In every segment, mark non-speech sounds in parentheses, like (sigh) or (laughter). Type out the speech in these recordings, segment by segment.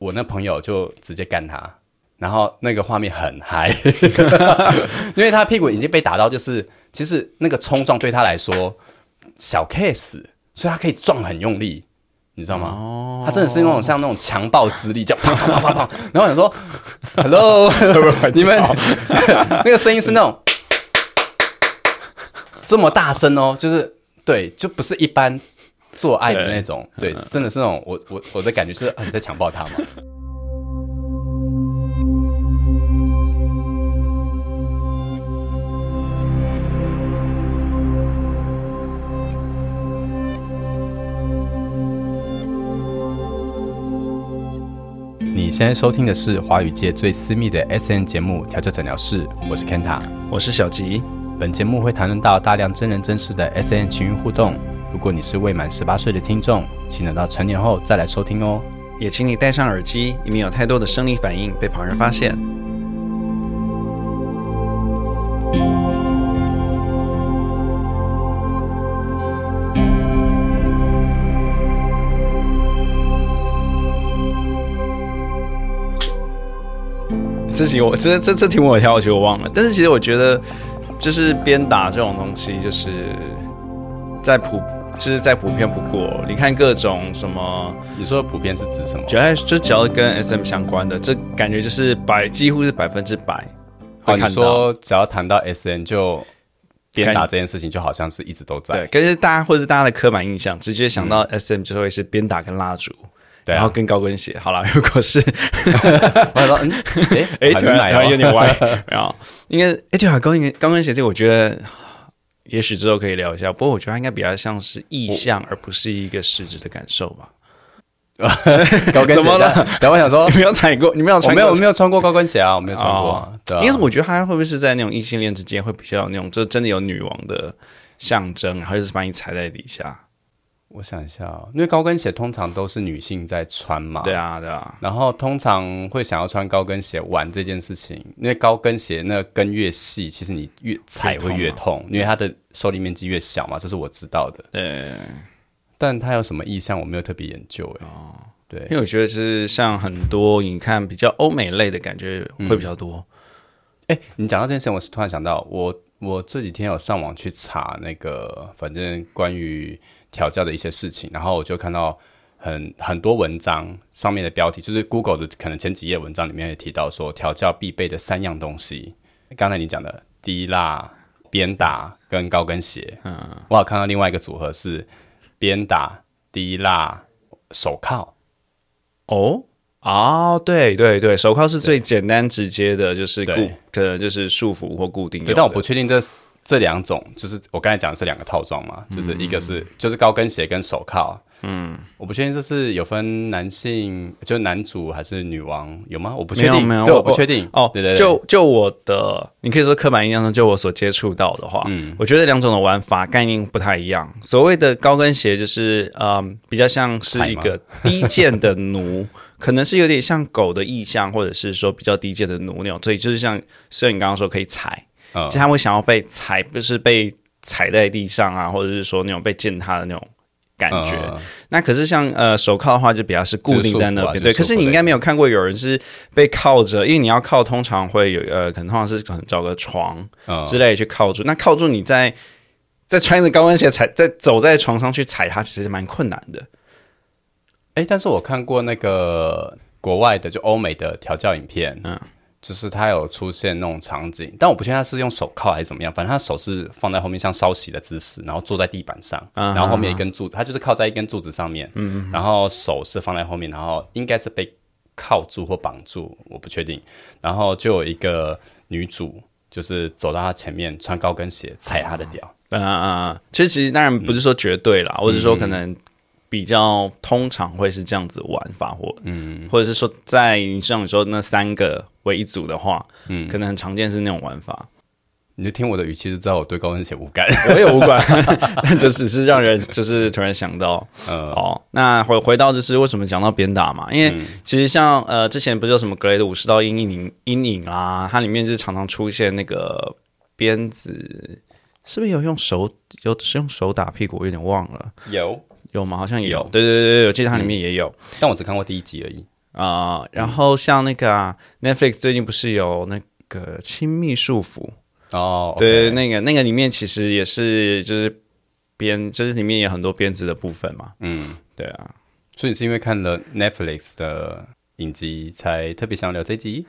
我那朋友就直接干他，然后那个画面很嗨，(laughs) 因为他屁股已经被打到，就是其实那个冲撞对他来说小 case，所以他可以撞很用力，你知道吗？哦，他真的是那种像那种强暴之力，这样砰砰砰砰砰。然后我想说，Hello，(laughs) 你们 (laughs) 那个声音是那种这么大声哦，就是对，就不是一般做爱的那种，对，是真的是那种我我我的感觉是啊你在强暴他嘛。你现在收听的是华语界最私密的 S N 节目《调教诊疗室》，我是 Kenta。我是小吉。本节目会谈论到大量真人真事的 S N 情欲互动。如果你是未满十八岁的听众，请等到成年后再来收听哦。也请你戴上耳机，以免有太多的生理反应被旁人发现。这题我这这这题目我挑，我觉得我忘了。但是其实我觉得，就是鞭打这种东西，就是在普，就是再普遍不过。你看各种什么，你说普遍是指什么？就只要跟 SM 相关的，这感觉就是百几乎是百分之百哦，你。说只要谈到 SM 就鞭打这件事情，就好像是一直都在。对，可是大家或者是大家的刻板印象，直接想到 SM 就会是鞭打跟蜡烛，对啊然后跟高跟鞋。好了，如果是 (laughs) 我想说，嗯，(laughs) 哎哎，突然还没买哦突然有点歪，(laughs) 然后应该哎对啊，高跟高跟鞋这个我觉得。也许之后可以聊一下，不过我觉得它应该比较像是意向，而不是一个实质的感受吧。(laughs) 高跟鞋怎么了？然后我想说你，没有踩过，你没有我穿过？没有我没有穿过高跟鞋啊，我没有穿过啊哦。对啊因为我觉得它会不会是在那种异性恋之间会比较有那种，就真的有女王的象征，然后就是把你踩在底下。我想一下哦，因为高跟鞋通常都是女性在穿嘛。对。啊，对啊，然后通常会想要穿高跟鞋玩这件事情，因为高跟鞋那个跟越细，其实你越踩会越痛，因为它的受力面积越小嘛，这是我知道的。对，但它有什么意向，我没有特别研究哎。哦对因，为我觉得是像很多你看比较欧美类的感觉会比较多。哎，你讲到这件事情，我是突然想到，我我这几天有上网去查那个，反正关于调教的一些事情，然后我就看到很很多文章上面的标题，就是 Google 的可能前几页文章里面也提到说，调教必备的三样东西。刚才你讲的低蜡、鞭打跟高跟鞋，嗯，我有看到另外一个组合是鞭打、低蜡、手铐。哦。哦，对对对，手铐是最简单直接的，就是固对，可能就是束缚或固定的。对，但我不确定这这两种，就是我刚才讲的是两个套装嘛，就是一个是就是高跟鞋跟手铐，嗯，我不确定这是有分男性，就是男主还是女王有吗？我不确定，对，没有没有我我不确定。哦，对对对，就就我的，你可以说刻板印象中，就我所接触到的话，嗯，我觉得两种的玩法概念不太一样。所谓的高跟鞋，就是嗯，比较像是一个低贱的奴，(laughs) 可能是有点像狗的意象，或者是说比较低贱的奴那种，所以就是像，所以你刚刚说可以踩，嗯就他们会想要被踩，不是被踩在地上啊，或者是说那种被践踏的那种感觉。嗯那可是像呃手铐的话，就比较是固定在那边，对。可是你应该没有看过有人是被铐着，因为你要铐，通常会有呃，可能通常是可能找个床嗯之类去铐住。那铐住你在在穿着高跟鞋踩，在走在床上去踩它，其实蛮困难的。哎，但是我看过那个国外的，就欧美的调教影片，嗯嗯，就是他有出现那种场景，但我不确定他是用手铐还是怎么样，反正他手是放在后面像稍息的姿势，然后坐在地板上，嗯然后后面一根柱子，他就是靠在一根柱子上面，嗯，然后手是放在后面，然后应该是被铐住或绑住，我不确定，然后就有一个女主。就是走到他前面，穿高跟鞋踩他的屌，嗯嗯嗯，其实其实当然不是说绝对啦，或者说可能比较通常会是这样子玩法，或嗯，或者是说在你像你说那三个为一组的话，嗯，可能很常见是那种玩法。你就听我的语气就知道我对高跟鞋无感。(laughs) 我也无感，(laughs) 但就只是让人就是突然想到，呃，哦，那回回到就是为什么讲到鞭打嘛？因为其实像呃之前不是有什么格雷的武士道阴影阴影啦，它里面就是常常出现那个鞭子，是不是有用手有是用手打屁股？我有点忘了，有，有吗？好像也有有，对对对对，我记得它里面也有。但我只看过第一集而已。啊、然后像那个、啊、Netflix 最近不是有那个亲密束缚？哦，对 OK 那个那个里面其实也是就是编，就是里面有很多编织的部分嘛。嗯，对啊，所以是因为看了 Netflix 的影集才特别想要聊这一集？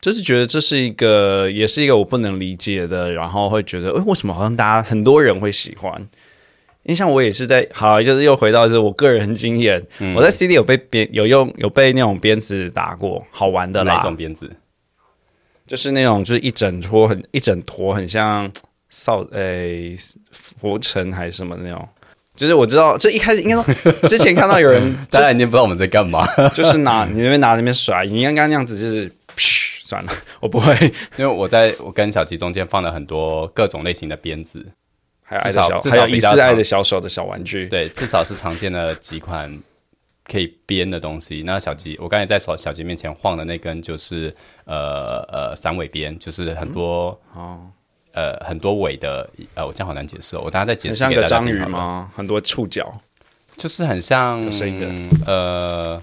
就是觉得这是一个，也是一个我不能理解的，然后会觉得，哎，为什么好像大家很多人会喜欢？因为像我也是在，好，就是又回到就是我个人经验，嗯我在 CD 有被编有用有被那种鞭子打过，好玩的哪啦哪，种鞭子？就是那种就是一整坨很一整坨很像扫诶浮尘还是什么那种。就是我知道，这一开始应该说，(laughs) 之前看到有人大家已经不知道我们在干嘛，就是拿你那边拿那边甩，你刚刚那样子就是，(laughs) 算了，我不会。因为我在我跟小吉中间放了很多各种类型的鞭子，还有爱的小，至少至还有疑似爱少比较常的小手的小玩具。对，至少是常见的几款可以编的东西。那小吉，我刚才在小小吉面前晃的那根就是呃呃三尾鞭，就是很多、哦，呃很多尾的，呃我这样好难解释、哦，我等下再解释给大家像个章鱼？吗？很多触角。就是很像有声音的呃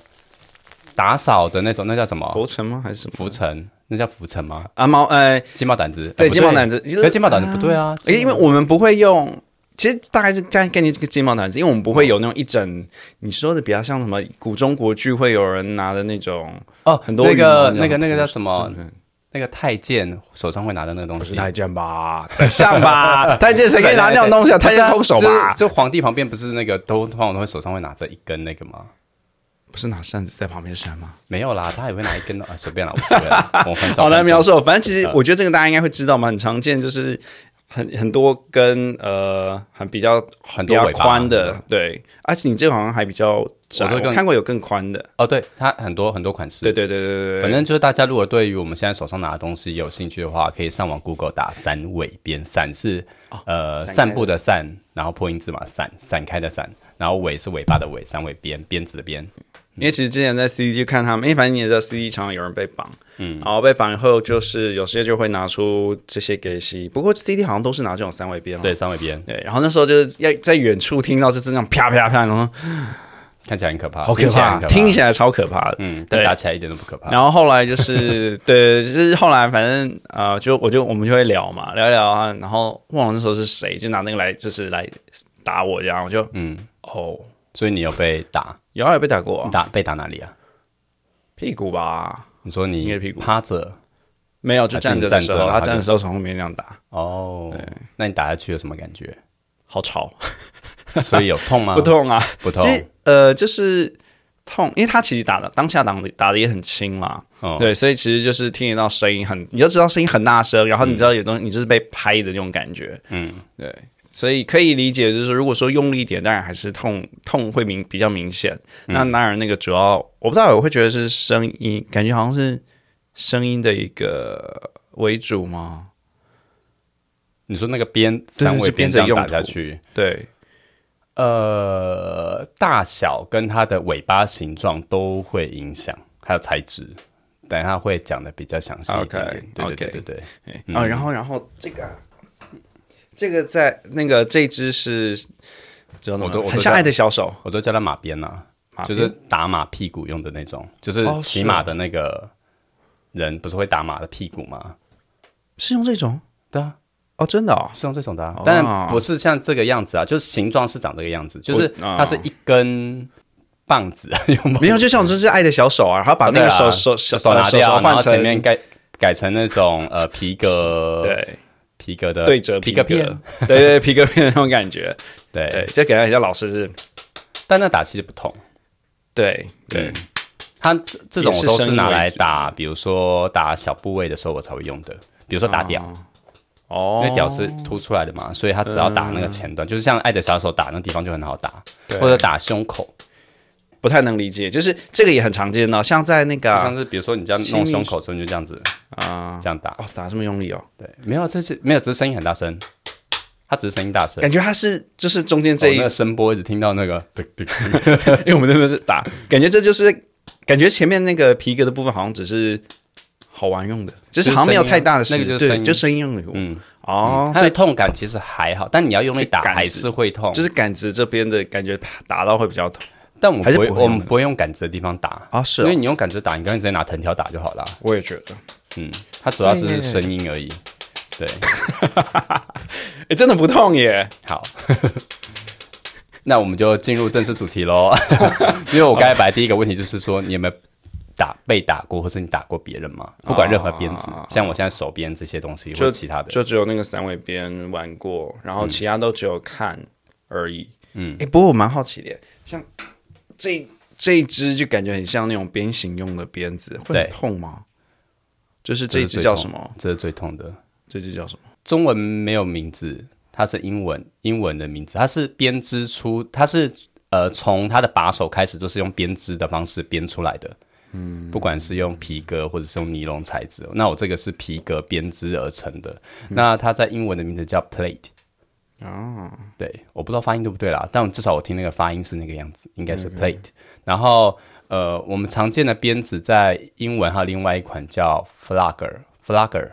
打扫的那种，那叫什么？浮尘吗？还是什么？浮尘？那叫浮尘吗？啊毛呃，金毛掸子？对，金毛掸子。可是金毛掸子不对啊，因为我们不会用，其实大概是概概念这个金毛掸子，因为我们不会有那种一整你说的比较像什么古中国剧会有人拿的那种哦，很多那个那个那个叫什么？那个太监手上会拿的那个东西，太监吧？在像吧？(laughs) 太监谁可以拿那种东西啊？太监空手吧？就就皇帝旁边不是那个都通常都会手上会拿着一根那个吗？不是拿扇子在旁边扇吗？没有啦，他也会拿一根的 (laughs) 啊，随便啦，无所谓啦。(laughs) 我很早好难描述。反正其实我觉得这个大家应该会知道嘛，很常见，就是很很多根呃很比较比较很多尾巴宽的，对，而且你这个好像还比较窄，我我看过有更宽的，哦，对，它很多很多款式。对对对对对对，反正就是大家如果对于我们现在手上拿的东西有兴趣的话，可以上网 Google 打三尾鞭，散是呃散开散步的散，然后破音字嘛，散散开的散，然后尾是尾巴的尾，三尾鞭，鞭子的鞭。因为其实之前在 CD 去看他们，因为反正你也知道 CD 常常有人被绑，嗯，然后被绑以后就是有些就会拿出这些给戏，不过 CD 好像都是拿这种三尾鞭了，对，三尾鞭对，然后那时候就是要在远处听到就是那种啪啪啪，然后看起来很可怕，好可怕，听起来超可怕的，嗯，但对打起来一点都不可怕。然后后来就是对，就是后来反正呃，就我就我们就会聊嘛，聊一聊啊，然后忘了那时候是谁，就拿那个来就是来打我这样，我就嗯，哦，所以你有被打，有啊有被打过、啊，你打被打哪里啊？屁股吧？你说你屁股趴着没有，就站着站着他站的时候从后面那样打，哦，那你打下去有什么感觉？好吵，(laughs) 所以有痛吗？不，痛啊？不痛其。实呃，就是痛，因为他其实打的当下打的打的也很轻啦，哦，对，所以其实就是听得到声音很，你就知道声音很大声，然后你知道有东西，你就是被拍的那种感觉，嗯，对，所以可以理解，就是说如果说用力一点，当然还是痛痛会明比较明显。嗯那当然那个主要我不知道，我会觉得是声音，感觉好像是声音的一个为主吗？你说那个鞭对三尾就鞭这样打下去，对，呃，大小跟它的尾巴形状都会影响，还有材质。等一下会讲的比较详细一点。对对对对对，嗯、啊，然后然后这个这个在那个这只是，知道吗我都我都很像爱的小手，我都叫它马鞭呐、马就是打马屁股用的那种，就是骑马的那个人不是会打马的屁股吗？是用这种？对啊，哦，真的哦，是用这种的、啊。哦，当然不是像这个样子啊，就是形状是长这个样子，就是它是一根棒子，(laughs) 用没有，就像我这是爱的小手啊，然后把那个手、手手手拿手掉，换成前面改改成那种呃皮革，(laughs) 对皮革的对折皮革。皮革片，(laughs) 对对皮革片那种感觉，(laughs) 对。对，就给人家老师是，但那打其实不同，对对。嗯，它这这种我都是拿来打，比如说打小部位的时候我才会用的，比如说打屌，哦。因为屌是凸出来的嘛，所以它只要打那个前端，就是像爱的小手打那地方就很好打，对。或者打胸口，不太能理解，就是这个也很常见哦，像在那个像是比如说你这样弄胸口的时候，你就这样子啊，这样打，哦，打这么用力哦，对，没有，这是没有，只是声音很大声，它只是声音大声。感觉它是就是中间这一哦那个声波一直听到那个，(laughs) 对对，因为我们这边是打，感觉这就是感觉前面那个皮革的部分好像只是好玩用的，就是好像没有太大的那个就是声音。就声音用的，嗯，哦，它的痛感其实还好，但你要用力打是还是会痛，就是杆子这边的感觉打到会比较痛，但我们不会，还是不会用我们不会用杆子的地方打，啊，是因为你用杆子打，你刚才直接拿藤条打就好了。我也觉得，嗯，它主要是声音而已。对，(laughs) 哎，真的不痛耶。好，(laughs) 那我们就进入正式主题喽。(laughs) 因为我刚才本来第一个问题就是说，你有没有打被打过，或是你打过别人吗？不管任何鞭子，像我现在手边这些东西，或者其他的，就只有那个三尾鞭玩过，然后其他都只有看而已。嗯，哎，不过我蛮好奇的，像这这一支就感觉很像那种鞭刑用的鞭子，会很痛吗？就是这一支叫什么？这是最痛的。这支叫什么？中文没有名字，它是英文英文的名字。它是编织出，它是呃从它的把手开始就是用编织的方式编出来的。嗯，不管是用皮革或者是用尼龙材质。那我这个是皮革编织而成的。那它在英文的名字叫 plate。哦，对，我不知道发音对不对啦，但至少我听那个发音是那个样子，应该是 plate。然后呃，我们常见的鞭子在英文还有另外一款叫 flagger，flagger。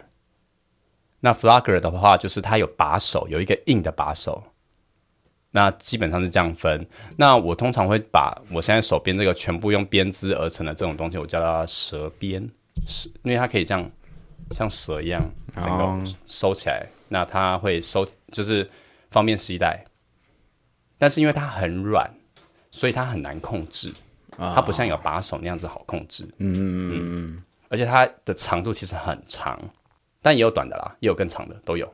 那 flagger 的话，就是它有把手，有一个硬的把手。那基本上是这样分。那我通常会把我现在手边这个全部用编织而成的这种东西，我叫它蛇鞭，是因为它可以这样像蛇一样整个收起来。那它会收，就是方便携带。但是因为它很软，所以它很难控制。它不像有把手那样子好控制。嗯嗯嗯嗯。而且它的长度其实很长。但也有短的啦，也有更长的，都有。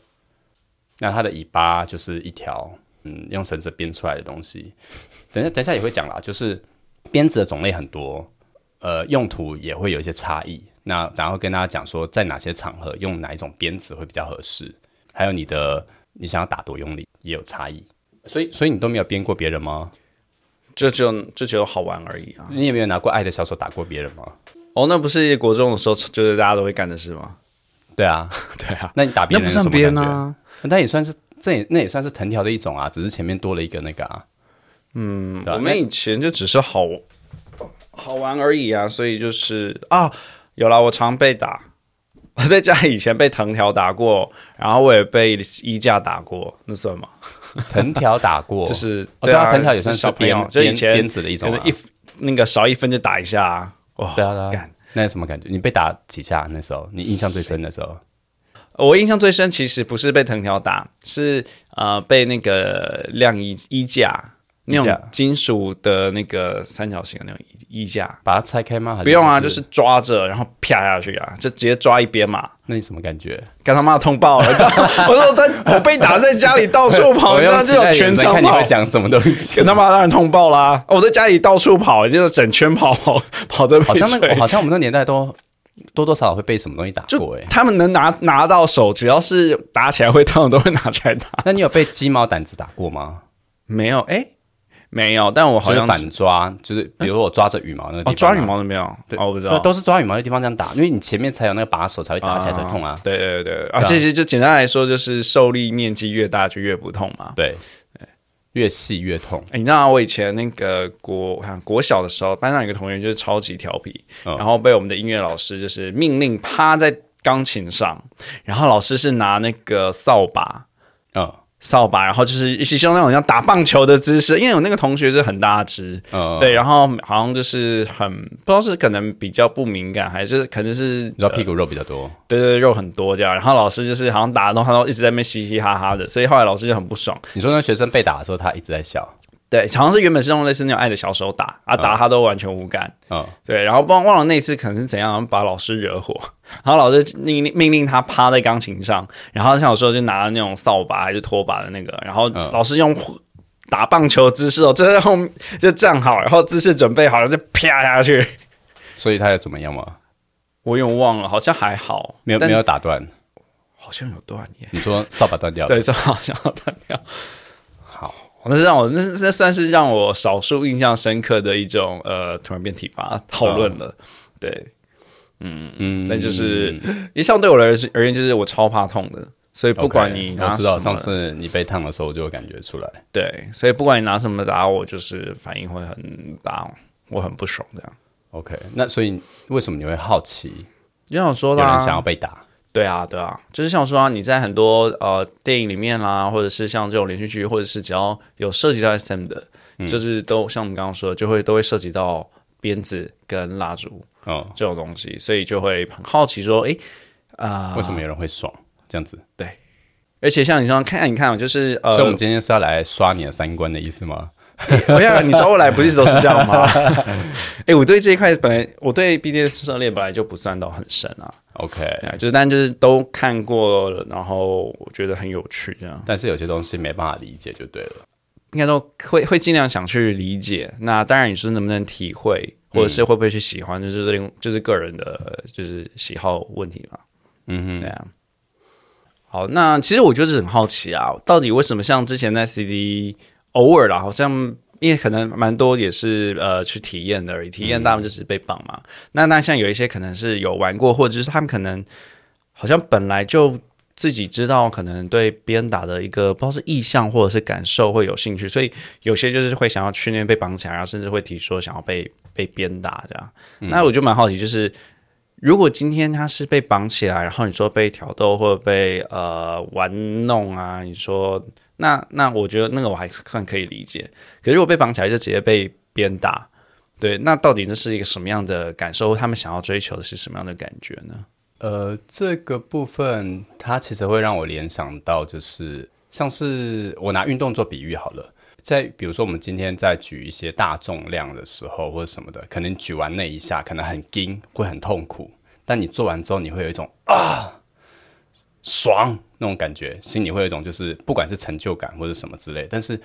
那它的尾巴就是一条，嗯，用绳子编出来的东西。等下，等下也会讲啦，就是鞭子的种类很多，呃，用途也会有一些差异。那然后跟大家讲说，在哪些场合用哪一种鞭子会比较合适，还有你的你想要打多用力也有差异。所以，所以你都没有编过别人吗？就就就只有好玩而已啊！你有没有拿过爱的小手打过别人吗？哦，那不是国中的时候，就是大家都会干的事吗？对啊，(laughs) 对啊，那你打别人那不算编啊？那也算是，这也那也算是藤条的一种啊，只是前面多了一个那个啊。嗯，我们以前就只是好好玩而已啊，所以就是啊，有了，我常被打，我在家里以前被藤条打过，然后我也被衣架打过，那算吗？(laughs) 藤条打过，就是对啊，藤条也算是鞭，就以前鞭子的一种，一那个少一分就打一下，哇，对啊，干。那有什么感觉？你被打几下？那时候你印象最深的时候？(laughs) 我印象最深其实不是被藤条打，是呃被那个晾衣衣架那种金属的那个三角形的那种衣衣架，把它拆开吗？不用啊，就是抓着然后啪下去啊，就直接抓一边嘛。那你什么感觉？跟他妈通报了！(laughs) 我说他我被打在家里到处跑，(laughs) 那这种全场看你会讲什么东西？跟他妈当然通报啦！我在家里到处跑，就是整圈跑 (laughs) 跑跑着。好像那好像我们那年代都多多少少会被什么东西打过哎。他们能拿拿到手，只要是打起来会痛，都会拿起来打。那你有被鸡毛掸子打过吗？没有哎。没有，但我好像反抓，就是比如我抓着羽毛那个地方，抓羽毛都没有，哦，我不知道，都是抓羽毛的地方这样打，因为你前面才有那个把手，才会打起来才痛啊。对对对，啊，其实就简单来说，就是受力面积越大就越不痛嘛。对，越细越痛。哎，你知道我以前那个国看国小的时候，班上有个同学就是超级调皮，然后被我们的音乐老师就是命令趴在钢琴上，然后老师是拿那个扫把，嗯。扫把，然后就是一起用那种像打棒球的姿势，因为我那个同学是很大只，对，然后好像就是很不知道是可能比较不敏感，还是可能是你知道屁股肉比较多，对对，肉很多这样。然后老师就是好像打的他都一直在那边嘻嘻哈哈的，所以后来老师就很不爽。你说那学生被打的时候，他一直在笑。对，好像是原本是用类似那种爱的小手打啊，打他都完全无感。嗯，对，然后忘忘了那次可能是怎样，把老师惹火，(laughs) 然后老师命令命令他趴在钢琴上，然后像有时候就拿了那种扫把还是拖把的那个，然后老师用打棒球姿势哦，站在后面就站好，然后姿势准备好了就啪下去。所以他有怎么样吗？我有忘了，好像还好，没有没有打断，好像有断耶。你说扫把断掉？(laughs) 对，扫把好像断掉。那是让我那那算是让我少数印象深刻的一种呃，突然变体罚讨论了，对，嗯嗯，那就是一向对我而而言，就是我超怕痛的，所以不管你我知道上次你被烫的时候，我就有感觉出来，对，所以不管你拿什么打我，就是反应会很大，我很不爽这样。OK，那所以为什么你会好奇？就想说有人想要被打，对啊，对啊，就是像说啊你在很多呃电影里面啦，或者是像这种连续剧，或者是只要有涉及到 SM 的，就是都像我们刚刚说的，就会都会涉及到鞭子跟蜡烛哦这种东西，所以就会很好奇说，哎啊，为什么有人会爽这样子？对，而且像你说看，你看，就是呃，所以我们今天是要来刷你的三观的意思吗？(laughs) 我想你找我来不一直都是这样吗？(laughs) 哎，我对这一块本来我对 BDS 涉猎本来就不算到很深啊。OK，就是但就是都看过了，然后我觉得很有趣这样。但是有些东西没办法理解就对了，应该都会会尽量想去理解。那当然你说能不能体会，或者是会不会去喜欢，就是另就是个人的就是喜好问题嘛。嗯哼，对啊。好，那其实我就是很好奇啊，到底为什么像之前在 CD。偶尔啦，好像因为可能蛮多也是呃去体验的而已，体验大部分就只是被绑嘛。那那像有一些可能是有玩过，或者是他们可能好像本来就自己知道，可能对鞭打的一个不知道是意向或者是感受会有兴趣，所以有些就是会想要去那边被绑起来，然后甚至会提说想要被被鞭打这样。那我就蛮好奇，就是如果今天他是被绑起来，然后你说被挑逗或者被呃玩弄啊，你说。那那我觉得那个我还是算可以理解，可是如果被绑起来就直接被鞭打，对，那到底这是一个什么样的感受？他们想要追求的是什么样的感觉呢？呃，这个部分它其实会让我联想到，就是像是我拿运动做比喻好了，在比如说我们今天在举一些大重量的时候或者什么的，可能举完那一下可能很惊，会很痛苦，但你做完之后你会有一种啊。爽那种感觉，心里会有一种就是不管是成就感或者什么之类，但是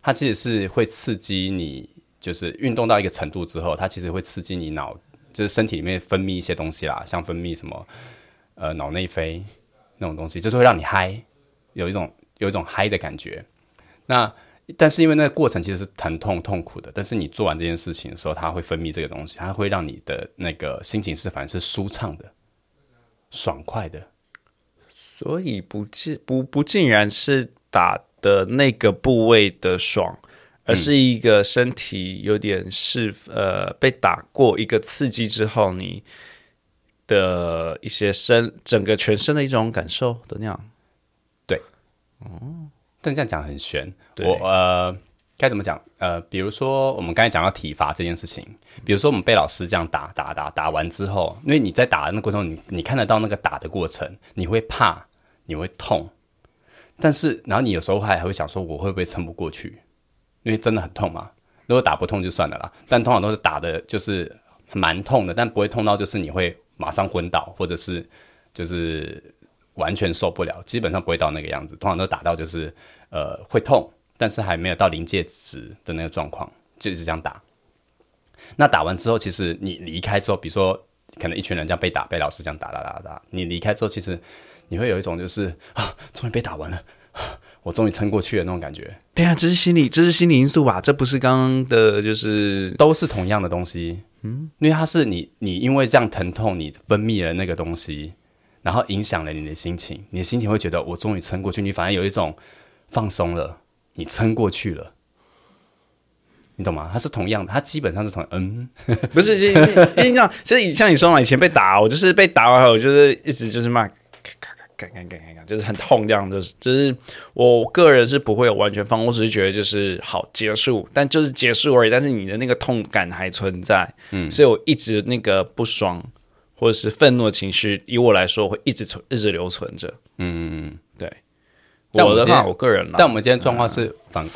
它其实是会刺激你，就是运动到一个程度之后，它其实会刺激你脑，就是身体里面分泌一些东西啦，像分泌什么呃脑内啡那种东西，就是会让你嗨，有一种有一种嗨的感觉。那但是因为那个过程其实是疼痛痛苦的，但是你做完这件事情的时候，它会分泌这个东西，它会让你的那个心情是反而是舒畅的、爽快的。所以不尽不不尽然是打的那个部位的爽，而是一个身体有点是呃被打过一个刺激之后，你的一些身整个全身的一种感受的那样。对，哦，但这样讲很悬。我呃该怎么讲？呃，比如说我们刚才讲到体罚这件事情，比如说我们被老师这样打打打打完之后，因为你在打的那过程中，你你看得到那个打的过程，你会怕。你会痛，但是然后你有时候还还会想说，我会不会撑不过去？因为真的很痛嘛。如果打不痛就算了啦，但通常都是打的，就是蛮痛的，但不会痛到就是你会马上昏倒，或者是就是完全受不了，基本上不会到那个样子。通常都打到就是呃会痛，但是还没有到临界值的那个状况，就一直这样打。那打完之后，其实你离开之后，比如说可能一群人这样被打，被老师这样打打打打，你离开之后，其实。你会有一种就是啊，终于被打完了，我终于撑过去了那种感觉。对啊，这是心理，这是心理因素吧？这不是刚刚的，就是都是同样的东西。嗯，因为它是你，你因为这样疼痛，你分泌了那个东西，然后影响了你的心情。你的心情会觉得我终于撑过去，你反而有一种放松了，你撑过去了。你懂吗？它是同样的，它基本上是同嗯，(laughs) 不是，因为你知道，其实像你说嘛，以前被打，我就是被打完后，我就是一直就是骂。干干干干干，就是很痛，这样就是，就是我个人是不会有完全放，我只是觉得就是好结束，但就是结束而已。但是你的那个痛感还存在，嗯，所以我一直那个不爽或者是愤怒的情绪，以我来说会一直存，一直留存着。嗯。我的话，我个人，但我们今天状况是反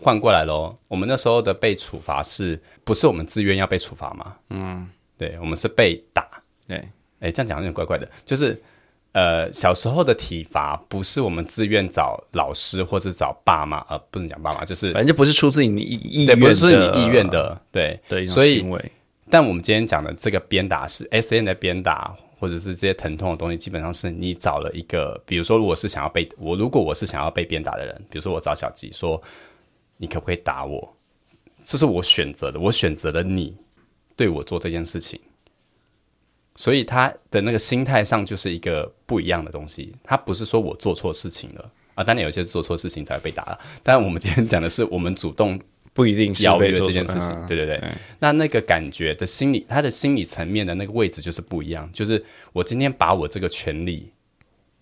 换过来喽。我们那时候的被处罚是不是我们自愿要被处罚吗？嗯，对，我们是被打。对，哎，这样讲有点怪怪的，就是。呃，小时候的体罚不是我们自愿找老师或者找爸妈，呃，不能讲爸妈，就是反正就不是出自你意愿，不是你意愿的，对对，所以。但我们今天讲的这个鞭打是 S N 的鞭打，或者是这些疼痛的东西，基本上是你找了一个，比如说，如果是想要被我，如果我是想要被鞭打的人，比如说我找小吉说，你可不可以打我？这是我选择的，我选择了你对我做这件事情。所以他的那个心态上就是一个不一样的东西，他不是说我做错事情了啊，当然有些做错事情才会被打了。但我们今天讲的是我们主动不一定邀约这件事情，对对对。那那个感觉的心理，他的心理层面的那个位置就是不一样。就是我今天把我这个权利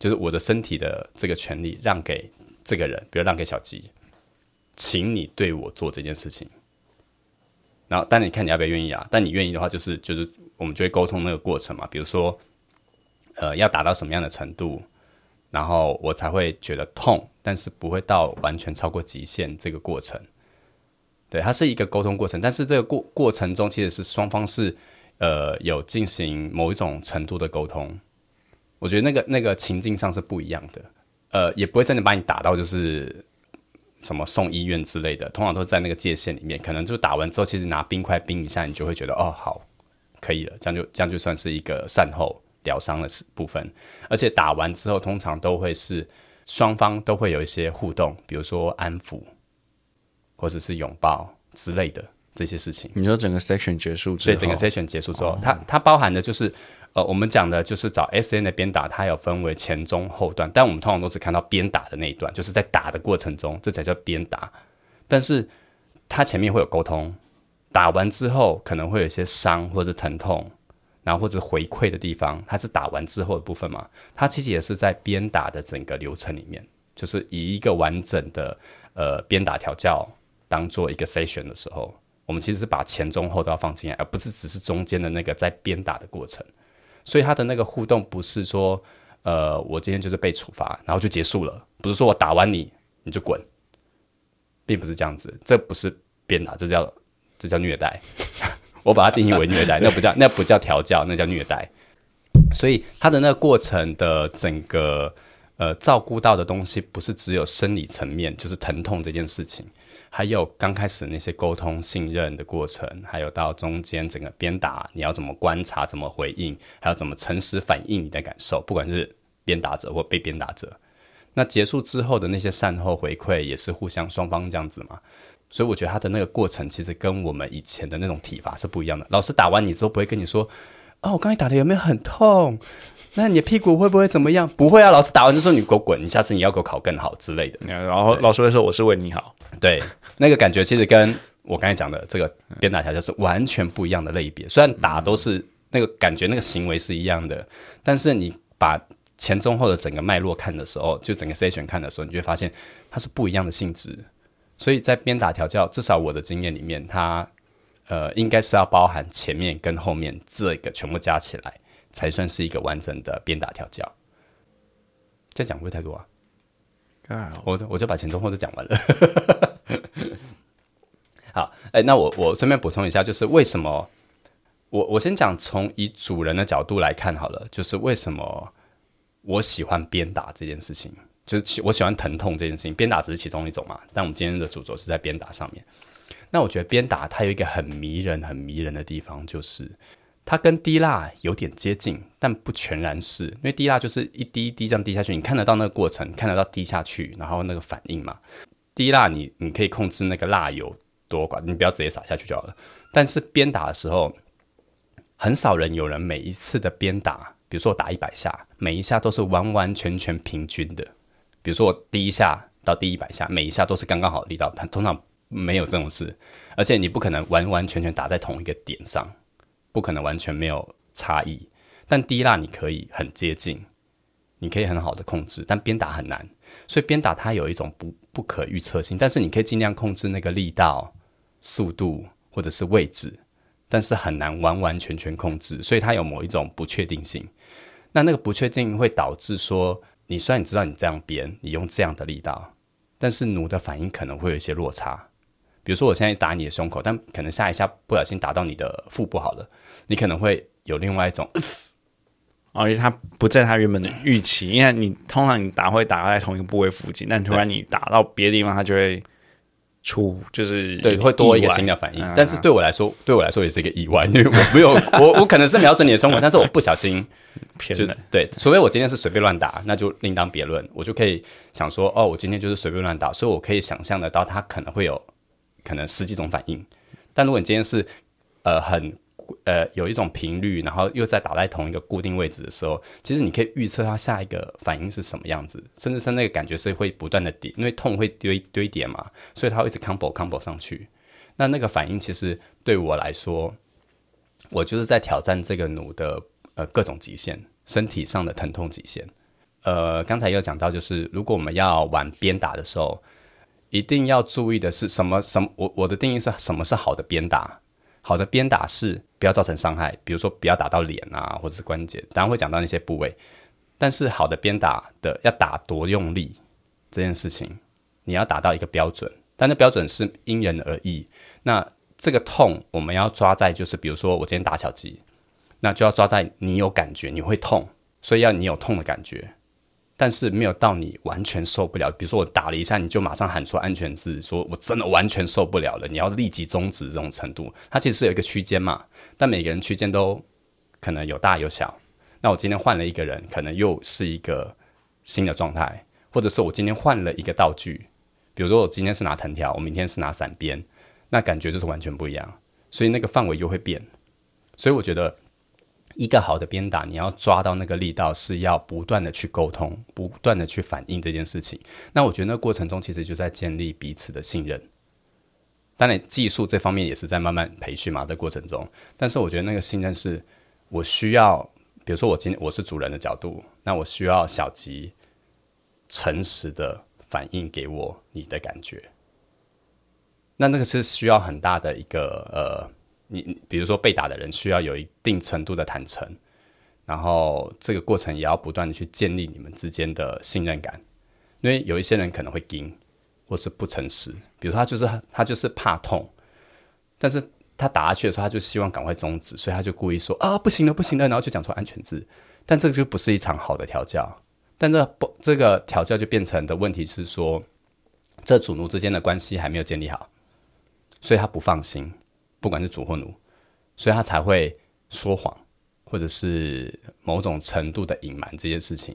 就是我的身体的这个权利让给这个人，比如让给小吉，请你对我做这件事情。然后，但你看你要不要愿意啊？但你愿意的话，就是就是我们就会沟通那个过程嘛。比如说，呃，要达到什么样的程度，然后我才会觉得痛，但是不会到完全超过极限这个过程。对，它是一个沟通过程，但是这个过过程中其实是双方是呃有进行某一种程度的沟通。我觉得那个那个情境上是不一样的，呃，也不会真的把你打到就是什么送医院之类的，通常都在那个界限里面，可能就打完之后，其实拿冰块冰一下，你就会觉得哦好，可以了，这样就这样就算是一个善后疗伤的部分。而且打完之后，通常都会是双方都会有一些互动，比如说安抚或者是拥抱之类的这些事情。你说整个 section 结束之后，对，整个 section 结束之后，它它包含的就是。呃，我们讲的就是找 S N 的鞭打，它有分为前中后段，但我们通常都只看到鞭打的那一段，就是在打的过程中，这才叫鞭打。但是它前面会有沟通，打完之后可能会有一些伤或者疼痛，然后或者回馈的地方，它是打完之后的部分嘛？它其实也是在鞭打的整个流程里面，就是以一个完整的呃鞭打调教当做一个 session 的时候，我们其实是把前中后都要放进来，而不是只是中间的那个在鞭打的过程。所以他的那个互动不是说，呃，我今天就是被处罚，然后就结束了，不是说我打完你你就滚，并不是这样子，这不是鞭打，这叫这叫虐待，(laughs) 我把它定义为虐待，那不叫那不叫调教，那叫虐待。所以他的那个过程的整个呃照顾到的东西，不是只有生理层面，就是疼痛这件事情。还有刚开始那些沟通信任的过程，还有到中间整个鞭打，你要怎么观察、怎么回应，还要怎么诚实反映你的感受，不管是鞭打者或被鞭打者。那结束之后的那些善后回馈，也是互相双方这样子嘛。所以我觉得他的那个过程，其实跟我们以前的那种体罚是不一样的。老师打完你之后，不会跟你说：“哦，我刚才打的有没有很痛？那你的屁股会不会怎么样？”不会啊，老师打完就说：“你给我滚，你下次你要给我考更好之类的。”然后老师会说：“我是为你好。”对。那个感觉其实跟我刚才讲的这个鞭打调教是完全不一样的类别。虽然打都是那个感觉，那个行为是一样的，但是你把前中后的整个脉络看的时候，就整个 session 看的时候，你就会发现它是不一样的性质。所以在鞭打调教，至少我的经验里面，它呃应该是要包含前面跟后面这个全部加起来，才算是一个完整的鞭打调教。再讲会太多啊？我我就把前中后都讲完了。(laughs) 好，哎，那我我顺便补充一下，就是为什么我我先讲从以主人的角度来看好了，就是为什么我喜欢鞭打这件事情，就是我喜欢疼痛这件事情，鞭打只是其中一种嘛。但我们今天的主轴是在鞭打上面。那我觉得鞭打它有一个很迷人、很迷人的地方，就是它跟滴蜡有点接近，但不全然是，因为滴蜡就是一滴一滴这样滴下去，你看得到那个过程，看得到滴下去，然后那个反应嘛。滴蜡，你你可以控制那个蜡油多寡，你不要直接洒下去就好了。但是鞭打的时候，很少人有人每一次的鞭打，比如说我打一百下，每一下都是完完全全平均的。比如说我第一下到第一百下，每一下都是刚刚好力道，通常没有这种事。而且你不可能完完全全打在同一个点上，不可能完全没有差异。但低蜡你可以很接近，你可以很好的控制，但鞭打很难。所以鞭打它有一种不不可预测性，但是你可以尽量控制那个力道、速度或者是位置，但是很难完完全全控制，所以它有某一种不确定性。那那个不确定会导致说，你虽然你知道你这样鞭，你用这样的力道，但是弩的反应可能会有一些落差。比如说我现在打你的胸口，但可能下一下不小心打到你的腹部好了，你可能会有另外一种。哦，因为它不在他原本的预期，因为你通常你打会打在同一个部位附近，但突然你打到别的地方，他就会出，就是对，会多一个新的反应。但是对我来说，对我来说也是一个意外，因为我没有，我我可能是瞄准你的胸口，但是我不小心偏了。对，除非我今天是随便乱打，那就另当别论，我就可以想说，哦，我今天就是随便乱打，所以我可以想象得到他可能会有可能十几种反应。但如果你今天是呃很。呃，有一种频率，然后又在打在同一个固定位置的时候，其实你可以预测它下一个反应是什么样子，甚至是那个感觉是会不断的叠，因为痛会堆堆叠嘛，所以它会一直 combo combo 上去。那那个反应其实对我来说，我就是在挑战这个弩的呃各种极限，身体上的疼痛极限。呃，刚才有讲到，就是如果我们要玩鞭打的时候，一定要注意的是什么？什么？我我的定义是什么是好的鞭打？好的鞭打是不要造成伤害，比如说不要打到脸啊，或者是关节，当然会讲到那些部位。但是好的鞭打的要打多用力这件事情，你要达到一个标准，但那标准是因人而异。那这个痛我们要抓在就是，比如说我今天打小鸡，那就要抓在你有感觉，你会痛，所以要你有痛的感觉。但是没有到你完全受不了，比如说我打了一下，你就马上喊出安全字，说我真的完全受不了了，你要立即终止这种程度。它其实是有一个区间嘛，但每个人区间都可能有大有小。那我今天换了一个人，可能又是一个新的状态，或者是我今天换了一个道具，比如说我今天是拿藤条，我明天是拿伞鞭，那感觉就是完全不一样，所以那个范围又会变。所以我觉得。一个好的鞭打，你要抓到那个力道，是要不断的去沟通，不断的去反映这件事情。那我觉得那过程中其实就在建立彼此的信任。当然，技术这方面也是在慢慢培训嘛，在过程中。但是我觉得那个信任是我需要，比如说我今我是主人的角度，那我需要小吉诚实的反映给我你的感觉。那那个是需要很大的一个呃。你比如说被打的人需要有一定程度的坦诚，然后这个过程也要不断的去建立你们之间的信任感，因为有一些人可能会惊或是不诚实，比如说他就是他就是怕痛，但是他打下去的时候他就希望赶快终止，所以他就故意说啊不行了不行了，然后就讲出安全字，但这个就不是一场好的调教，但这不这个调教就变成的问题是说，这主奴之间的关系还没有建立好，所以他不放心。不管是主或奴，所以他才会说谎，或者是某种程度的隐瞒这件事情。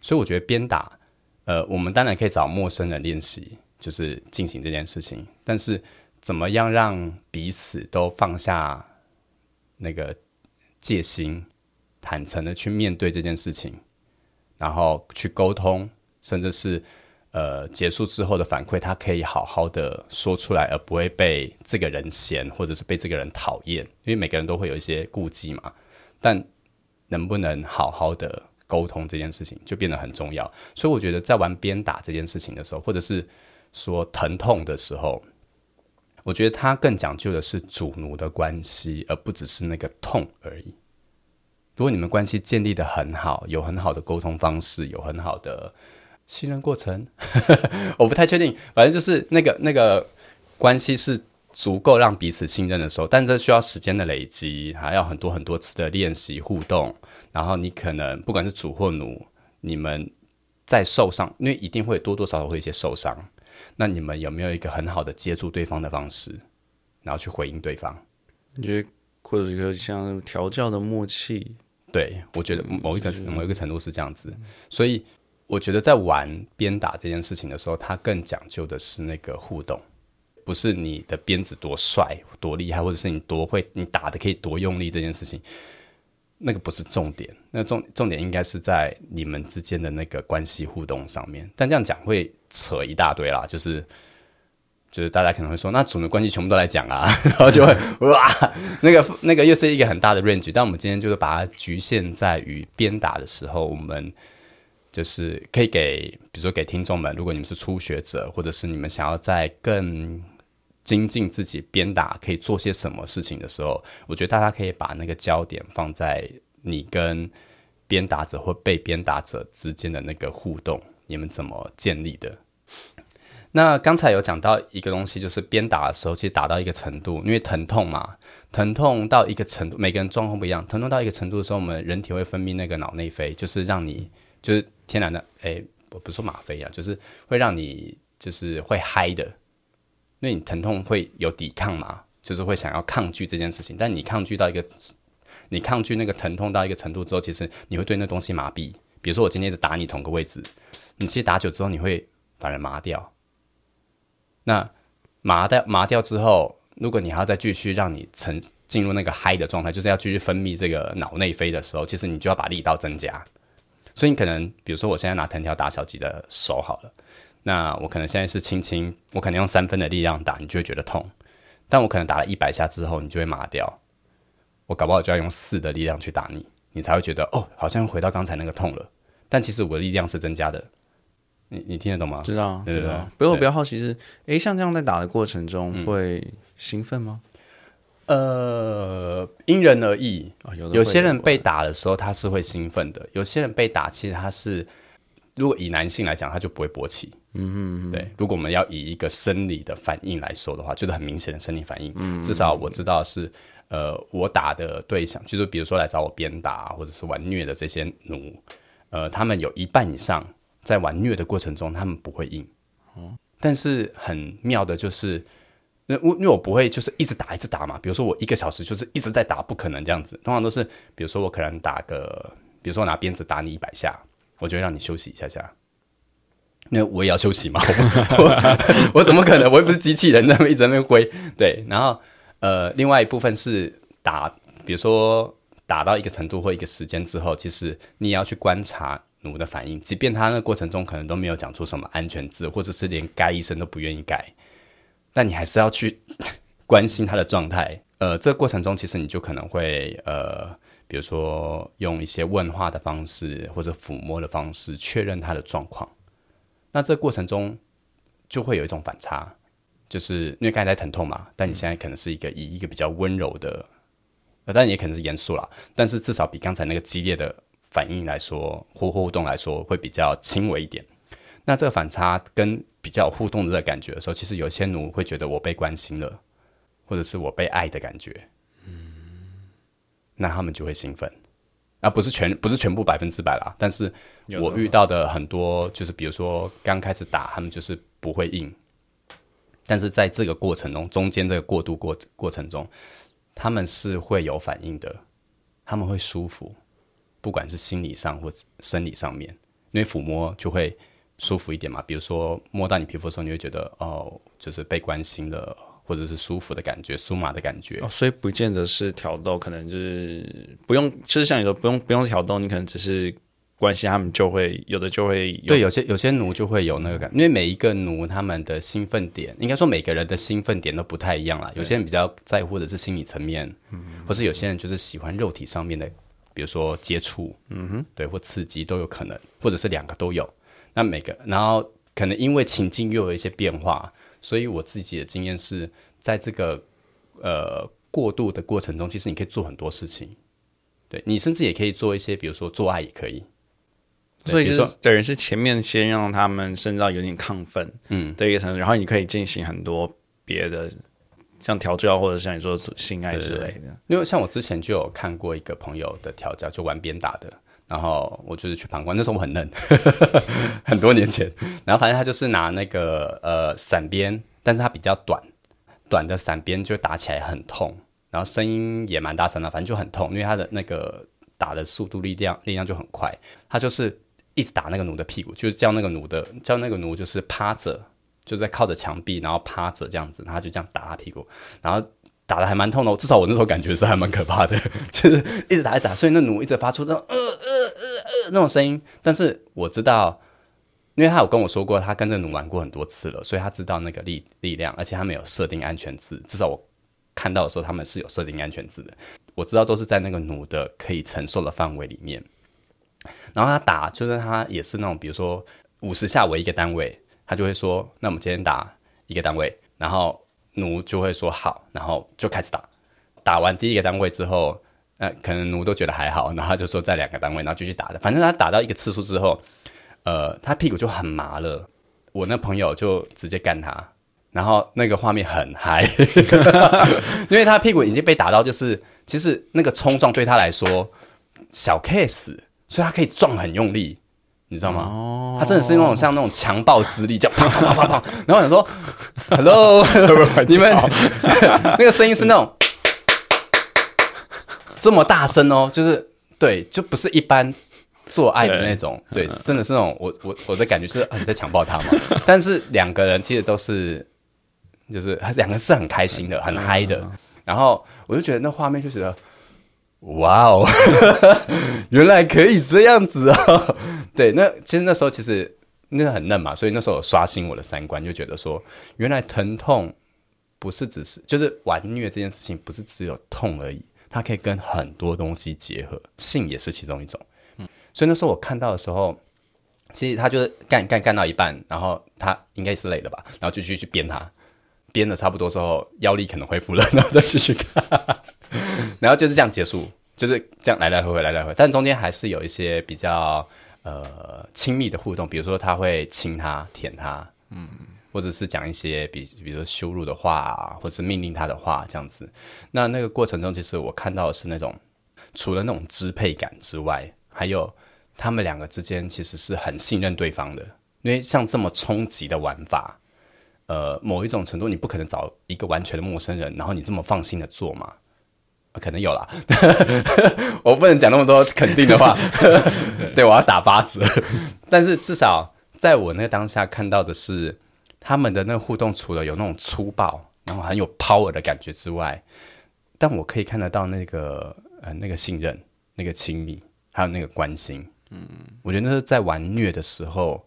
所以我觉得鞭打，呃，我们当然可以找陌生人练习，就是进行这件事情。但是怎么样让彼此都放下那个戒心，坦诚的去面对这件事情，然后去沟通，甚至是。呃，结束之后的反馈，他可以好好的说出来，而不会被这个人嫌，或者是被这个人讨厌。因为每个人都会有一些顾忌嘛。但能不能好好的沟通这件事情，就变得很重要。所以我觉得，在玩鞭打这件事情的时候，或者是说疼痛的时候，我觉得他更讲究的是主奴的关系，而不只是那个痛而已。如果你们关系建立的很好，有很好的沟通方式，有很好的。信任过程，(laughs) 我不太确定。反正就是那个那个关系是足够让彼此信任的时候，但这需要时间的累积，还要很多很多次的练习互动。然后你可能不管是主或奴，你们在受伤，因为一定会多多少少会一些受伤。那你们有没有一个很好的接住对方的方式，然后去回应对方？你觉得或者一个像调教的默契？对我觉得某一个某一个程度是这样子，所以。我觉得在玩鞭打这件事情的时候，它更讲究的是那个互动，不是你的鞭子多帅、多厉害，或者是你多会、你打的可以多用力这件事情，那个不是重点。那重重点应该是在你们之间的那个关系互动上面。但这样讲会扯一大堆啦，就是就是大家可能会说，那主的关系全部都来讲啊，(laughs) 然后就会哇，那个那个又是一个很大的 range。但我们今天就是把它局限在于鞭打的时候，我们。就是可以给，比如说给听众们，如果你们是初学者，或者是你们想要在更精进自己鞭打可以做些什么事情的时候，我觉得大家可以把那个焦点放在你跟鞭打者或被鞭打者之间的那个互动，你们怎么建立的？那刚才有讲到一个东西，就是鞭打的时候，其实打到一个程度，因为疼痛嘛，疼痛到一个程度，每个人状况不一样，疼痛到一个程度的时候，我们人体会分泌那个脑内啡，就是让你就是。天然的，哎，我不说吗啡啊，就是会让你就是会嗨的，因为你疼痛会有抵抗嘛，就是会想要抗拒这件事情。但你抗拒到一个，你抗拒那个疼痛到一个程度之后，其实你会对那东西麻痹。比如说我今天是打你同个位置，你其实打久之后你会反而麻掉。那麻掉麻掉之后，如果你还要再继续让你沉进入那个嗨的状态，就是要继续分泌这个脑内啡的时候，其实你就要把力道增加。所以你可能，比如说我现在拿藤条打小吉的手好了，那我可能现在是轻轻，我可能用三分的力量打，你就会觉得痛。但我可能打了一百下之后，你就会麻掉。我搞不好就要用四的力量去打你，你才会觉得哦，好像回到刚才那个痛了。但其实我的力量是增加的。你你听得懂吗？知道，知道。不过我比较好奇是，诶，像这样在打的过程中会兴奋吗？呃，因人而异。啊，有有些人被打的时候他是会兴奋的，有些人被打其实他是，如果以男性来讲，他就不会勃起。嗯嗯对。如果我们要以一个生理的反应来说的话，就是很明显的生理反应。嗯。至少我知道是，呃，我打的对象，就是比如说来找我鞭打或者是玩虐的这些奴，呃，他们有一半以上在玩虐的过程中，他们不会硬。哦。但是很妙的就是。那我因为我不会就是一直打一直打嘛，比如说我一个小时就是一直在打，不可能这样子。通常都是，比如说我可能打个，比如说我拿鞭子打你一百下，我就会让你休息一下下。那我也要休息嘛，我我怎么可能？我又不是机器人，那么一直在那边挥。对，然后呃，另外一部分是打，比如说打到一个程度或一个时间之后，其实你也要去观察奴的反应，即便他那过程中可能都没有讲出什么安全字，或者是连该医生都不愿意改。但你还是要去 (laughs) 关心他的状态，呃，这个过程中其实你就可能会呃，比如说用一些问话的方式或者抚摸的方式确认他的状况。那这个过程中就会有一种反差，就是因为刚才在疼痛嘛，但你现在可能是一个以一个比较温柔的，呃，但也可能是严肃了，但是至少比刚才那个激烈的反应来说，或互动来说会比较轻微一点。那这个反差跟比较互动的感觉的时候，其实有些奴会觉得我被关心了，或者是我被爱的感觉，嗯，那他们就会兴奋，啊，不是全不是全部百分之百啦，但是我遇到的很多就是比如说刚开始打他们就是不会硬，但是在这个过程中中间这个过渡过过程中，他们是会有反应的，他们会舒服，不管是心理上或生理上面，因为抚摸就会。舒服一点嘛，比如说摸到你皮肤的时候，你会觉得哦，就是被关心的，或者是舒服的感觉、酥麻的感觉。哦，所以不见得是挑逗，可能就是不用，其实像你说不用不用挑逗，你可能只是关心他们，就会有的就会对有些有些奴就会有那个感，因为每一个奴他们的兴奋点，应该说每个人的兴奋点都不太一样啦。有些人比较在乎的是心理层面，嗯，或是有些人就是喜欢肉体上面的，比如说接触，嗯哼，对，或刺激都有可能，或者是两个都有。那每个，然后可能因为情境又有一些变化，所以我自己的经验是在这个呃过渡的过程中，其实你可以做很多事情。对你甚至也可以做一些，比如说做爱也可以。所以就是等于是前面先让他们甚至到有点亢奋，嗯，的一个程度，然后你可以进行很多别的，像调教或者像你说性爱之类的。因为像我之前就有看过一个朋友的调教，就玩鞭打的。然后我就是去旁观，那时候我很嫩，(laughs) 很多年前。然后反正他就是拿那个呃伞鞭，但是它比较短，短的伞鞭就打起来很痛，然后声音也蛮大声的，反正就很痛，因为他的那个打的速度力量力量就很快。他就是一直打那个奴的屁股，就是叫那个奴的叫那个奴就是趴着，就在靠着墙壁，然后趴着这样子，他就这样打他屁股，然后。打的还蛮痛的，至少我那时候感觉是还蛮可怕的，(laughs) 就是一直打一打，所以那弩一直发出那种呃呃呃呃那种声音。但是我知道，因为他有跟我说过，他跟这弩玩过很多次了，所以他知道那个力力量，而且他们有设定安全字，至少我看到的时候他们是有设定安全字的。我知道都是在那个弩的可以承受的范围里面。然后他打，就是他也是那种，比如说五十下为一个单位，他就会说，那我们今天打一个单位，然后。奴就会说好，然后就开始打。打完第一个单位之后，呃，可能奴都觉得还好，然后就说再两个单位，然后继续打的。反正他打到一个次数之后，呃，他屁股就很麻了。我那朋友就直接干他，然后那个画面很嗨，(laughs) 因为他屁股已经被打到，就是其实那个冲撞对他来说小 case，所以他可以撞很用力。你知道吗？他真的是那种像那种强暴之力，叫啪啪啪啪啪。然后想说，Hello，你们 (laughs) 那个声音是那种这么大声哦，就是对，就不是一般做爱的那种，对，真的是那种我我我的感觉是你在强暴他嘛。(laughs) 但是两个人其实都是，就是两个是很开心的，很嗨的。然后我就觉得那画面就觉得。哇哦，(laughs) 原来可以这样子啊！(laughs) 对，那其实那时候其实那个很嫩嘛，所以那时候刷新我的三观，就觉得说，原来疼痛不是只是就是玩虐这件事情，不是只有痛而已，它可以跟很多东西结合，性也是其中一种。嗯，所以那时候我看到的时候，其实他就是干干干到一半，然后他应该是累的吧，然后就继续去编他，编的差不多之后，腰力可能恢复了，然后再继续看，(laughs) 然后就是这样结束，就是这样来来回回来来回，但中间还是有一些比较呃亲密的互动，比如说他会亲他、舔他，嗯，或者是讲一些比比如说羞辱的话，或者是命令他的话这样子。那那个过程中，其实我看到的是那种除了那种支配感之外，还有。他们两个之间其实是很信任对方的，因为像这么冲击的玩法，呃，某一种程度你不可能找一个完全的陌生人，然后你这么放心的做嘛？可能有啦，(laughs) 我不能讲那么多肯定的话，(laughs) 对我要打八折。但是至少在我那个当下看到的是，他们的那个互动除了有那种粗暴，然后很有 power 的感觉之外，但我可以看得到那个呃那个信任、那个亲密，还有那个关心。嗯，我觉得那是在玩虐的时候，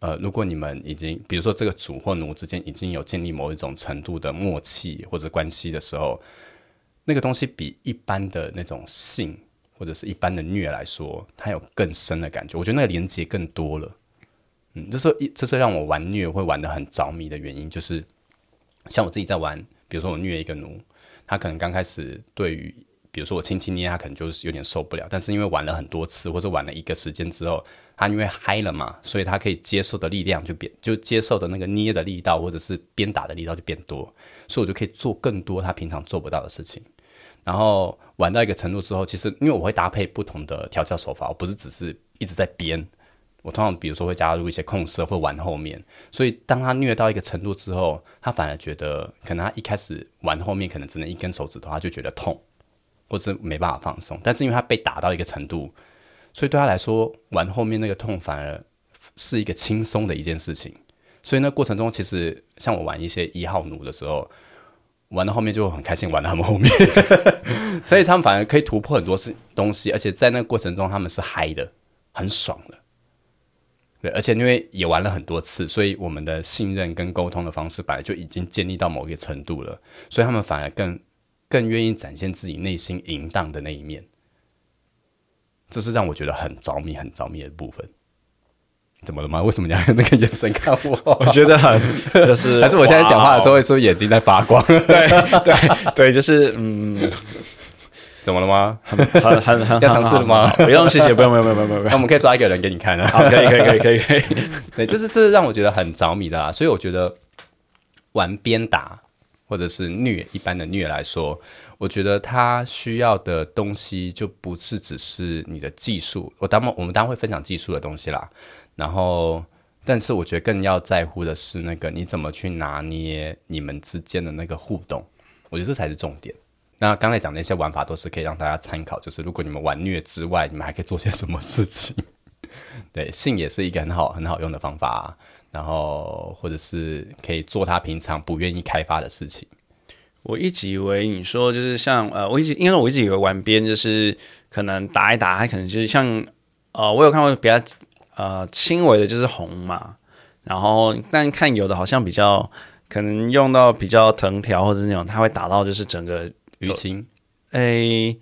呃，如果你们已经，比如说这个主或奴之间已经有建立某一种程度的默契或者关系的时候，那个东西比一般的那种性或者是一般的虐来说，它有更深的感觉。我觉得那个连接更多了。嗯，这是一，这是让我玩虐会玩的很着迷的原因，就是像我自己在玩，比如说我虐一个奴，他可能刚开始对于。比如说我轻轻捏他，可能就是有点受不了。但是因为玩了很多次，或者玩了一个时间之后，他因为嗨了嘛，所以他可以接受的力量就变，就接受的那个捏的力道，或者是鞭打的力道就变多，所以我就可以做更多他平常做不到的事情。然后玩到一个程度之后，其实因为我会搭配不同的调教手法，我不是只是一直在编。我通常比如说会加入一些控色或玩后面，所以当他虐到一个程度之后，他反而觉得可能他一开始玩后面可能只能一根手指头，他就觉得痛。或是没办法放松，但是因为他被打到一个程度，所以对他来说，玩后面那个痛反而是一个轻松的一件事情。所以那过程中，其实像我玩一些一号弩的时候，玩到后面就很开心，玩到他们后面，(laughs) 所以他们反而可以突破很多事东西，而且在那个过程中他们是嗨的，很爽的。对，而且因为也玩了很多次，所以我们的信任跟沟通的方式本来就已经建立到某一个程度了，所以他们反而更。更愿意展现自己内心淫荡的那一面，这是让我觉得很着迷、很着迷的部分。怎么了吗？为什么你要用 (laughs) 那个眼神看我？我觉得很就是，(laughs) 还是我现在讲话的时候，会说眼睛在发光？对对 (laughs) 对，就是嗯，怎么了吗？很很很要尝试了吗？不用，谢谢，不用，不用，不用，不用。那我们可以抓一个人给你看啊。好，可以，可以，可以，可以，可以。对，这是这是让我觉得很着迷的啦。所以我觉得玩鞭打。或者是虐一般的虐来说，我觉得他需要的东西就不是只是你的技术。我当我们当然会分享技术的东西啦，然后，但是我觉得更要在乎的是那个你怎么去拿捏你们之间的那个互动。我觉得这才是重点。那刚才讲的那些玩法都是可以让大家参考，就是如果你们玩虐之外，你们还可以做些什么事情？(laughs) 对，性也是一个很好很好用的方法。然后，或者是可以做他平常不愿意开发的事情。我一直以为你说就是像呃，我一直因为我一直以为玩边就是可能打一打，还可能就是像呃，我有看过比较呃轻微的，就是红嘛。然后，但看有的好像比较可能用到比较藤条或者那种，它会打到就是整个淤青。诶，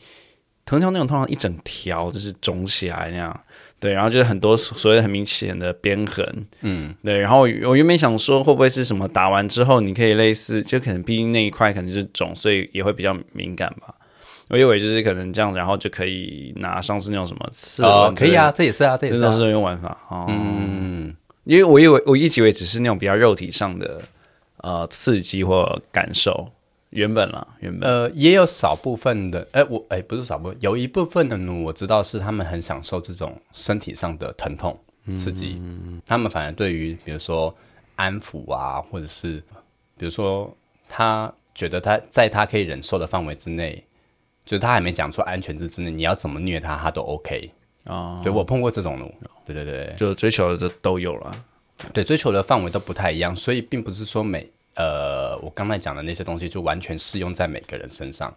藤条那种通常一整条就是肿起来那样。对，然后就是很多所谓的很明显的边痕，嗯，对。然后我原本想说，会不会是什么打完之后，你可以类似，就可能毕竟那一块可能是肿，所以也会比较敏感吧。我以为就是可能这样，然后就可以拿上次那种什么刺哦，可以啊，这也是啊，这也是这种玩法哦。嗯，因为我以为我一直以为只是那种比较肉体上的呃刺激或感受。原本啦，原本呃，也有少部分的，哎，我哎，不是少部分，有一部分的奴我知道是他们很享受这种身体上的疼痛刺激，他们反而对于比如说安抚啊，或者是比如说他觉得他在他可以忍受的范围之内，就是他还没讲出安全字之内，你要怎么虐他，他都 OK 啊。对我碰过这种奴，对对对，就追求的都有了，对，追求的范围都不太一样，所以并不是说每。呃，我刚才讲的那些东西就完全适用在每个人身上，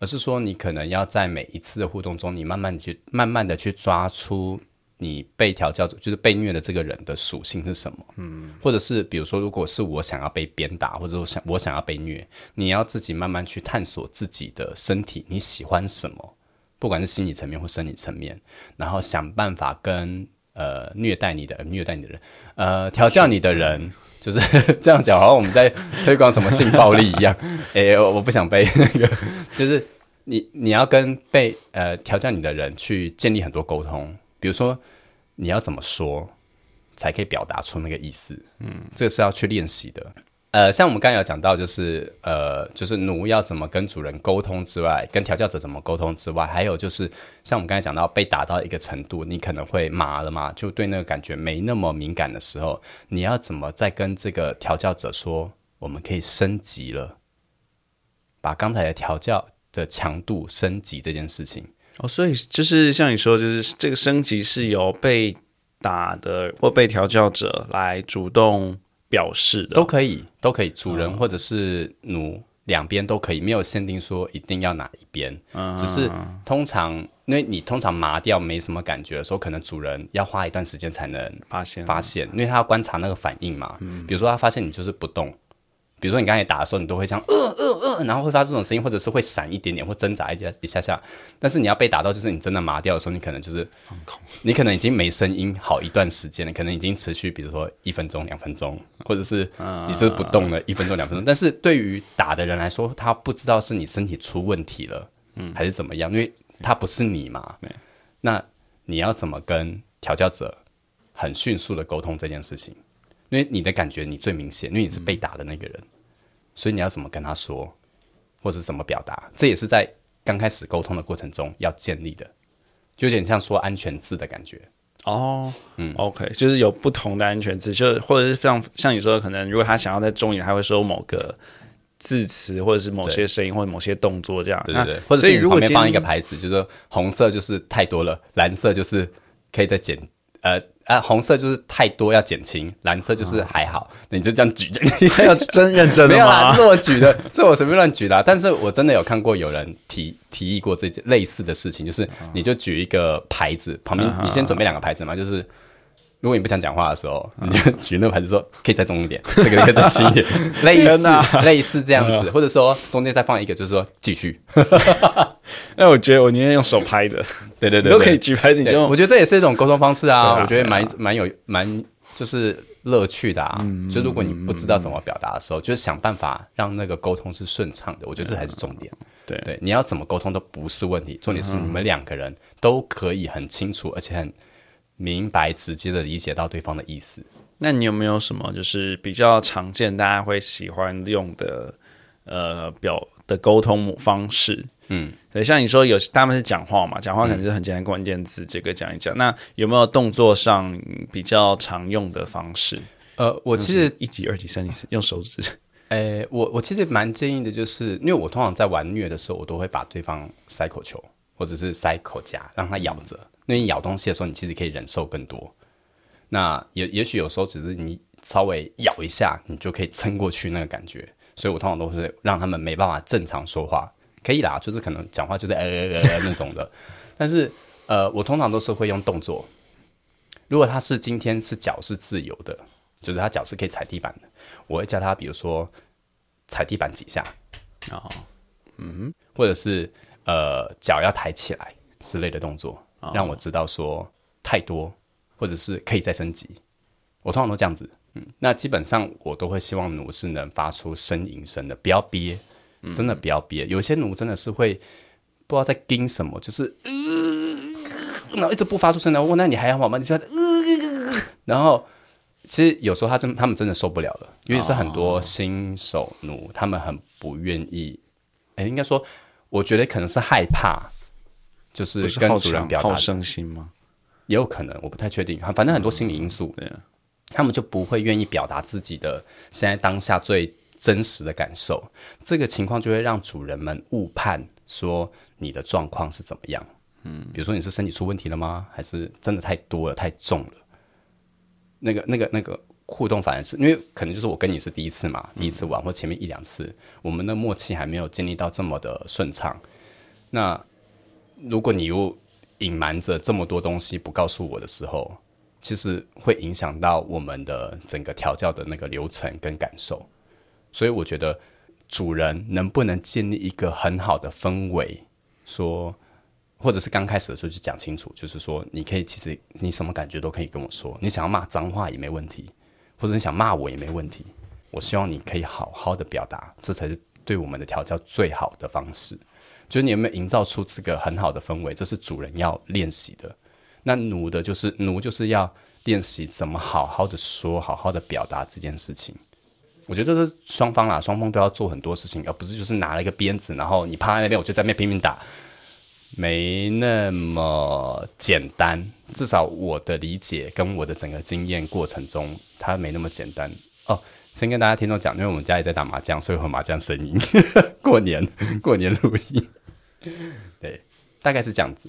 而是说你可能要在每一次的互动中，你慢慢去慢慢的去抓出你被调教者，就是被虐的这个人的属性是什么，嗯，或者是比如说，如果是我想要被鞭打，或者我想我想要被虐，你要自己慢慢去探索自己的身体，你喜欢什么，不管是心理层面或生理层面，然后想办法跟呃虐待你的虐待你的人，呃调教你的人，就是这样讲，好像我们在推广什么性暴力一样。(laughs) 哎，我不想被那个，(laughs) 就是你你要跟被呃调教你的人去建立很多沟通，比如说你要怎么说才可以表达出那个意思，嗯，这个是要去练习的。呃，像我们刚才有讲到，就是呃，就是奴要怎么跟主人沟通之外，跟调教者怎么沟通之外，还有就是像我们刚才讲到，被打到一个程度，你可能会麻了嘛，就对那个感觉没那么敏感的时候，你要怎么再跟这个调教者说，我们可以升级了，把刚才的调教的强度升级这件事情。哦，所以就是像你说，就是这个升级是由被打的或被调教者来主动。表示的都可以，都可以，主人或者是奴两边都可以，没有限定说一定要哪一边，只是通常因为你通常麻掉没什么感觉的时候，可能主人要花一段时间才能发现发现，因为他要观察那个反应嘛。比如说他发现你就是不动。比如说你刚才打的时候，你都会这样呃呃呃，然后会发出这种声音，或者是会闪一点点，或挣扎一下一下下。但是你要被打到，就是你真的麻掉的时候，你可能就是放空，你可能已经没声音好一段时间了，可能已经持续，比如说一分钟、两分钟，或者是你是不动了一分钟、两分钟。但是对于打的人来说，他不知道是你身体出问题了，嗯，还是怎么样，因为他不是你嘛。那你要怎么跟调教者很迅速的沟通这件事情？因为你的感觉你最明显，因为你是被打的那个人。所以你要怎么跟他说，或者怎么表达，这也是在刚开始沟通的过程中要建立的，就有点像说安全字的感觉哦。嗯，OK，就是有不同的安全字，就或者是像像你说的，可能如果他想要在中言，他会说某个字词，或者是某些声音，或者某些动作这样。对对对。或者是旁边放一个牌子，就是说红色就是太多了，蓝色就是可以再减呃。啊，红色就是太多要减轻，蓝色就是还好，你就这样举，还 (laughs) 要真认真的吗？没有啦，这是我举的，这我随便乱举的。但是我真的有看过有人提提议过这件类似的事情，就是你就举一个牌子，旁边你先准备两个牌子嘛，就是。如果你不想讲话的时候，你就举那个牌子说可以再重一点，(laughs) 这个可以再轻一点，(laughs) 类似类似这样子，或者说中间再放一个，就是说继续。(laughs) 那我觉得我宁愿用手拍的，对对对，都可以举牌子。你用，我觉得这也是一种沟通方式啊，我觉得蛮蛮有蛮就是乐趣的啊。就如果你不知道怎么表达的时候，就是想办法让那个沟通是顺畅的。我觉得这才是重点。对对，你要怎么沟通都不是问题，重点是你们两个人都可以很清楚，而且很。明白、直接的理解到对方的意思。那你有没有什么就是比较常见、大家会喜欢用的呃表的沟通方式？嗯，对像你说有他们是讲话嘛，讲话可能是很简单关键字，这个讲一讲。那有没有动作上比较常用的方式？呃，我其实一级、二级、三级、四，用手指。(laughs) 诶，我我其实蛮建议的，就是因为我通常在玩虐的时候，我都会把对方塞口球，或者是塞口夹，让他咬着。因为你咬东西的时候，你其实可以忍受更多。那也也许有时候只是你稍微咬一下，你就可以撑过去那个感觉。所以我通常都是让他们没办法正常说话，可以啦，就是可能讲话就是呃呃呃那种的。(laughs) 但是呃，我通常都是会用动作。如果他是今天是脚是自由的，就是他脚是可以踩地板的，我会叫他比如说踩地板几下，哦，嗯，或者是呃脚要抬起来之类的动作。让我知道说太多，或者是可以再升级。我通常都这样子，嗯，那基本上我都会希望奴是能发出呻吟声的，不要憋，真的不要憋。有些奴真的是会不知道在盯什么，就是呃，然后一直不发出声来。问那你还好吗？你说呃，然后其实有时候他真他们真的受不了了，因为是很多新手奴，他们很不愿意。哎，应该说，我觉得可能是害怕。就是跟主人表达声心吗？也有可能，我不太确定。反正很多心理因素，他们就不会愿意表达自己的现在当下最真实的感受。这个情况就会让主人们误判说你的状况是怎么样。嗯，比如说你是身体出问题了吗？还是真的太多了、太重了？那个、那个、那个互动反而是因为可能就是我跟你是第一次嘛，第一次玩或前面一两次，我们的默契还没有建立到这么的顺畅。那如果你又隐瞒着这么多东西不告诉我的时候，其实会影响到我们的整个调教的那个流程跟感受。所以我觉得主人能不能建立一个很好的氛围，说或者是刚开始的时候就讲清楚，就是说你可以其实你什么感觉都可以跟我说，你想要骂脏话也没问题，或者你想骂我也没问题。我希望你可以好好的表达，这才是对我们的调教最好的方式。就是你有没有营造出这个很好的氛围，这是主人要练习的。那奴的就是奴，就是要练习怎么好好的说，好好的表达这件事情。我觉得这是双方啦，双方都要做很多事情，而不是就是拿了一个鞭子，然后你趴在那边，我就在那边拼命打，没那么简单。至少我的理解跟我的整个经验过程中，它没那么简单哦。先跟大家听众讲，因为我们家里在打麻将，所以会麻将声音。过年过年录音，对，大概是这样子。